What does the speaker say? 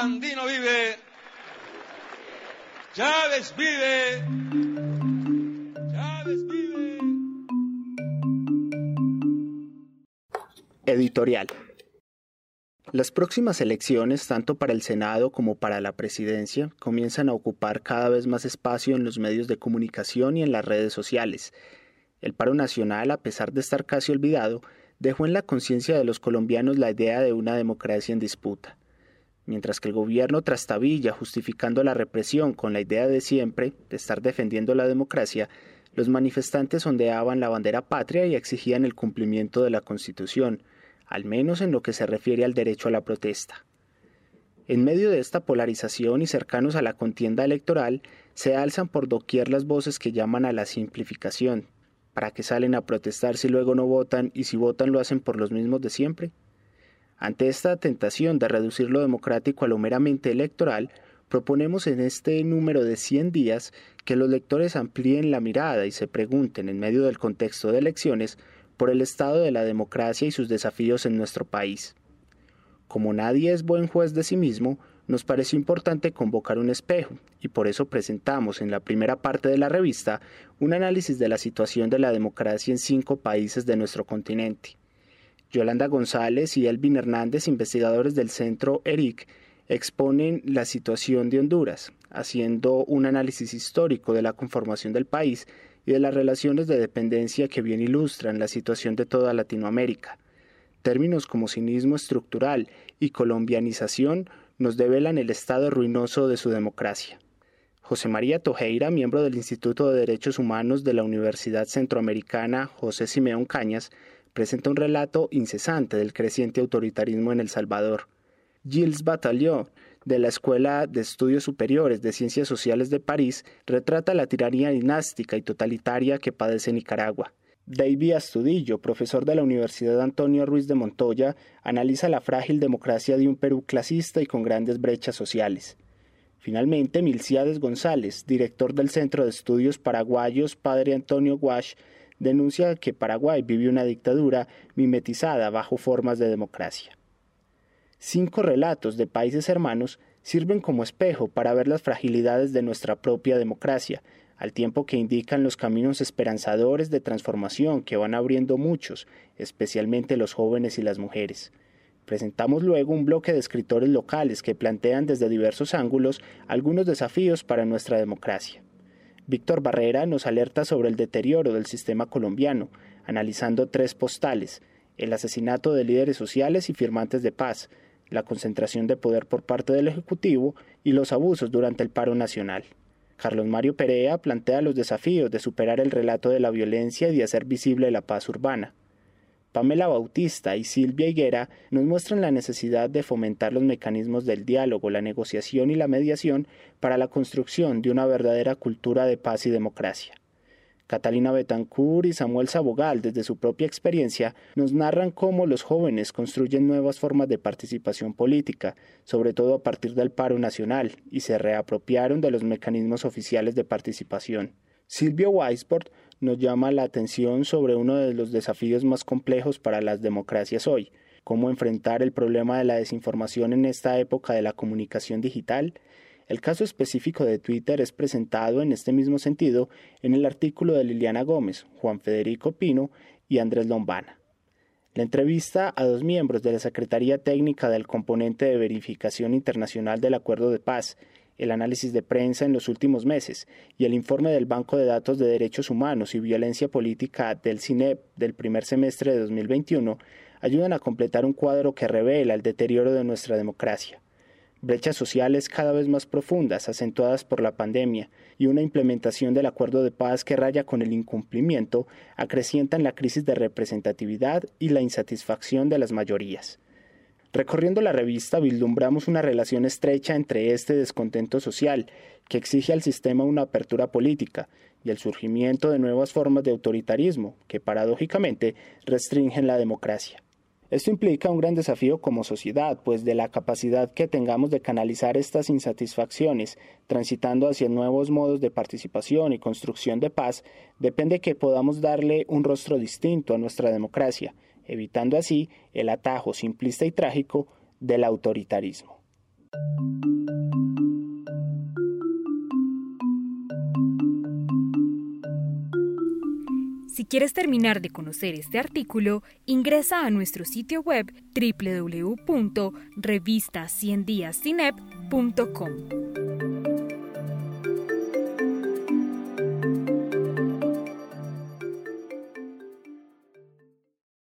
Vive. Chávez vive. Chávez vive. Editorial. Las próximas elecciones, tanto para el Senado como para la presidencia, comienzan a ocupar cada vez más espacio en los medios de comunicación y en las redes sociales. El paro nacional, a pesar de estar casi olvidado, dejó en la conciencia de los colombianos la idea de una democracia en disputa. Mientras que el gobierno trastabilla justificando la represión con la idea de siempre de estar defendiendo la democracia, los manifestantes ondeaban la bandera patria y exigían el cumplimiento de la Constitución, al menos en lo que se refiere al derecho a la protesta. En medio de esta polarización y cercanos a la contienda electoral, se alzan por doquier las voces que llaman a la simplificación. ¿Para qué salen a protestar si luego no votan y si votan lo hacen por los mismos de siempre? Ante esta tentación de reducir lo democrático a lo meramente electoral, proponemos en este número de 100 días que los lectores amplíen la mirada y se pregunten, en medio del contexto de elecciones, por el estado de la democracia y sus desafíos en nuestro país. Como nadie es buen juez de sí mismo, nos pareció importante convocar un espejo, y por eso presentamos en la primera parte de la revista un análisis de la situación de la democracia en cinco países de nuestro continente. Yolanda González y Elvin Hernández, investigadores del Centro ERIC, exponen la situación de Honduras, haciendo un análisis histórico de la conformación del país y de las relaciones de dependencia que bien ilustran la situación de toda Latinoamérica. Términos como cinismo estructural y colombianización nos develan el estado ruinoso de su democracia. José María Tojeira, miembro del Instituto de Derechos Humanos de la Universidad Centroamericana José Simeón Cañas, presenta un relato incesante del creciente autoritarismo en El Salvador. Gilles Batallot, de la Escuela de Estudios Superiores de Ciencias Sociales de París retrata la tiranía dinástica y totalitaria que padece Nicaragua. David Astudillo, profesor de la Universidad Antonio Ruiz de Montoya, analiza la frágil democracia de un Perú clasista y con grandes brechas sociales. Finalmente, Milciades González, director del Centro de Estudios Paraguayos Padre Antonio Guash, denuncia que Paraguay vive una dictadura mimetizada bajo formas de democracia. Cinco relatos de países hermanos sirven como espejo para ver las fragilidades de nuestra propia democracia, al tiempo que indican los caminos esperanzadores de transformación que van abriendo muchos, especialmente los jóvenes y las mujeres. Presentamos luego un bloque de escritores locales que plantean desde diversos ángulos algunos desafíos para nuestra democracia. Víctor Barrera nos alerta sobre el deterioro del sistema colombiano, analizando tres postales, el asesinato de líderes sociales y firmantes de paz, la concentración de poder por parte del Ejecutivo y los abusos durante el paro nacional. Carlos Mario Perea plantea los desafíos de superar el relato de la violencia y de hacer visible la paz urbana. Pamela Bautista y Silvia Higuera nos muestran la necesidad de fomentar los mecanismos del diálogo, la negociación y la mediación para la construcción de una verdadera cultura de paz y democracia. Catalina Betancourt y Samuel Sabogal, desde su propia experiencia, nos narran cómo los jóvenes construyen nuevas formas de participación política, sobre todo a partir del paro nacional, y se reapropiaron de los mecanismos oficiales de participación. Silvio Weisbord nos llama la atención sobre uno de los desafíos más complejos para las democracias hoy, cómo enfrentar el problema de la desinformación en esta época de la comunicación digital el caso específico de Twitter es presentado en este mismo sentido en el artículo de Liliana Gómez, Juan Federico Pino y Andrés Lombana. La entrevista a dos miembros de la Secretaría Técnica del componente de verificación internacional del Acuerdo de Paz, el análisis de prensa en los últimos meses y el informe del Banco de Datos de Derechos Humanos y Violencia Política del CINEP del primer semestre de 2021 ayudan a completar un cuadro que revela el deterioro de nuestra democracia brechas sociales cada vez más profundas, acentuadas por la pandemia, y una implementación del acuerdo de paz que raya con el incumplimiento, acrecientan la crisis de representatividad y la insatisfacción de las mayorías. Recorriendo la revista vislumbramos una relación estrecha entre este descontento social, que exige al sistema una apertura política, y el surgimiento de nuevas formas de autoritarismo, que paradójicamente restringen la democracia. Esto implica un gran desafío como sociedad, pues de la capacidad que tengamos de canalizar estas insatisfacciones, transitando hacia nuevos modos de participación y construcción de paz, depende que podamos darle un rostro distinto a nuestra democracia, evitando así el atajo simplista y trágico del autoritarismo. Si quieres terminar de conocer este artículo, ingresa a nuestro sitio web www.revistaciendiascinep.com.